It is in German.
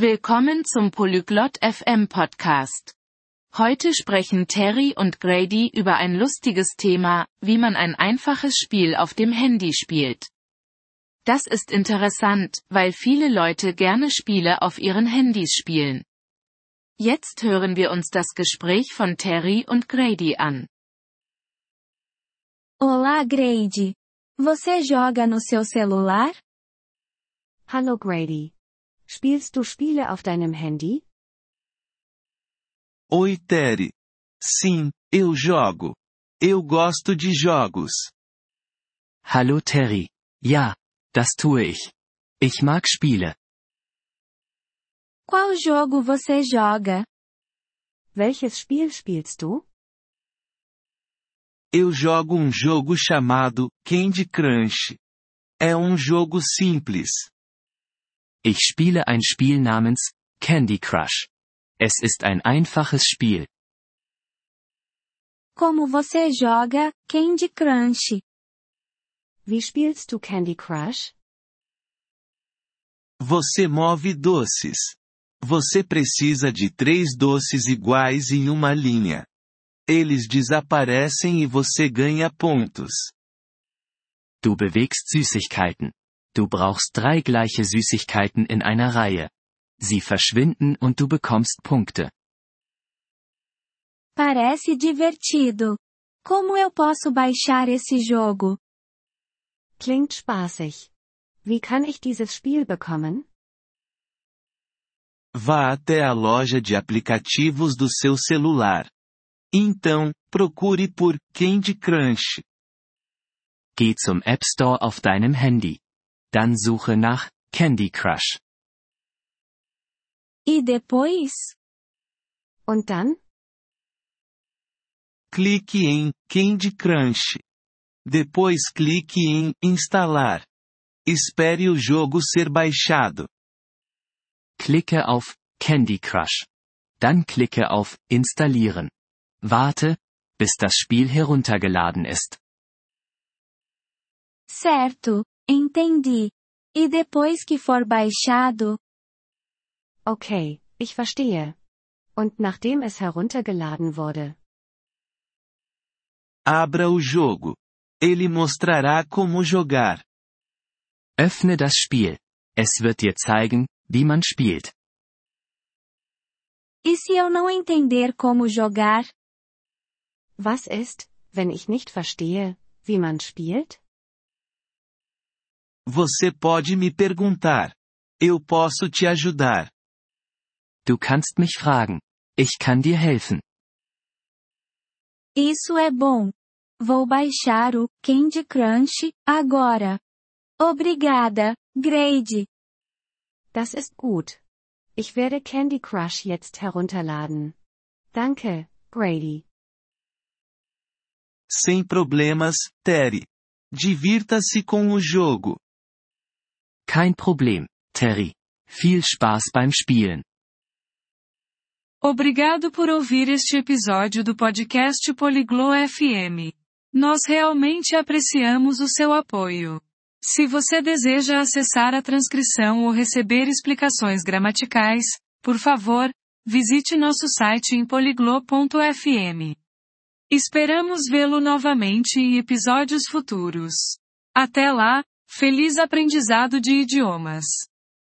Willkommen zum Polyglot FM Podcast. Heute sprechen Terry und Grady über ein lustiges Thema, wie man ein einfaches Spiel auf dem Handy spielt. Das ist interessant, weil viele Leute gerne Spiele auf ihren Handys spielen. Jetzt hören wir uns das Gespräch von Terry und Grady an. Olá, Grady. Você joga no seu celular? Hallo Grady. Spielst du Spiele auf deinem Handy? Oi Terry. Sim, eu jogo. Eu gosto de jogos. Hallo Terry. Ja, das tue ich. Ich mag Spiele. Qual jogo você joga? Welches Spiel spielst du? Eu jogo um jogo chamado Candy Crush. É um jogo simples. Ich spiele ein Spiel namens Candy Crush. Es ist ein einfaches Spiel. Como você joga Candy Crush? Wie spielst du Candy Crush? Você move doces. Você precisa de três doces iguais em uma linha. Eles desaparecem e você ganha pontos. Du bewegst Süßigkeiten. Du brauchst drei gleiche Süßigkeiten in einer Reihe. Sie verschwinden und du bekommst Punkte. Parece divertido. Como eu posso baixar esse jogo? Klingt spaßig. Wie kann ich dieses Spiel bekommen? Vá até a loja de aplicativos do seu celular. Então, procure por Candy Crush. Geh zum App Store auf deinem Handy. Dann suche nach Candy Crush. E depois? Und dann? Clique em Candy Crush. Depois clique em Instalar. Espere o jogo ser baixado. Klicke auf Candy Crush. Dann klicke auf Installieren. Warte, bis das Spiel heruntergeladen ist. Certo, entendi. E depois que for baixado? Okay, ich verstehe. Und nachdem es heruntergeladen wurde. Abra o jogo. Ele mostrará como jogar. Öffne das Spiel. Es wird dir zeigen, wie man spielt. E se eu não entender como jogar? Was ist, wenn ich nicht verstehe, wie man spielt? Você pode me perguntar. Eu posso te ajudar. Du kannst mich fragen. Ich kann dir helfen. Isso é bom. Vou baixar o Candy Crush agora. Obrigada, Grady. Das ist gut. Ich werde Candy Crush jetzt herunterladen. Danke, Grady. Sem problemas, Terry. Divirta-se com o jogo. Kein Problem, Terry. Viel Spaß beim Spielen. Obrigado por ouvir este episódio do podcast Poliglo FM. Nós realmente apreciamos o seu apoio. Se você deseja acessar a transcrição ou receber explicações gramaticais, por favor, visite nosso site em poliglo.fm. Esperamos vê-lo novamente em episódios futuros. Até lá, feliz aprendizado de idiomas!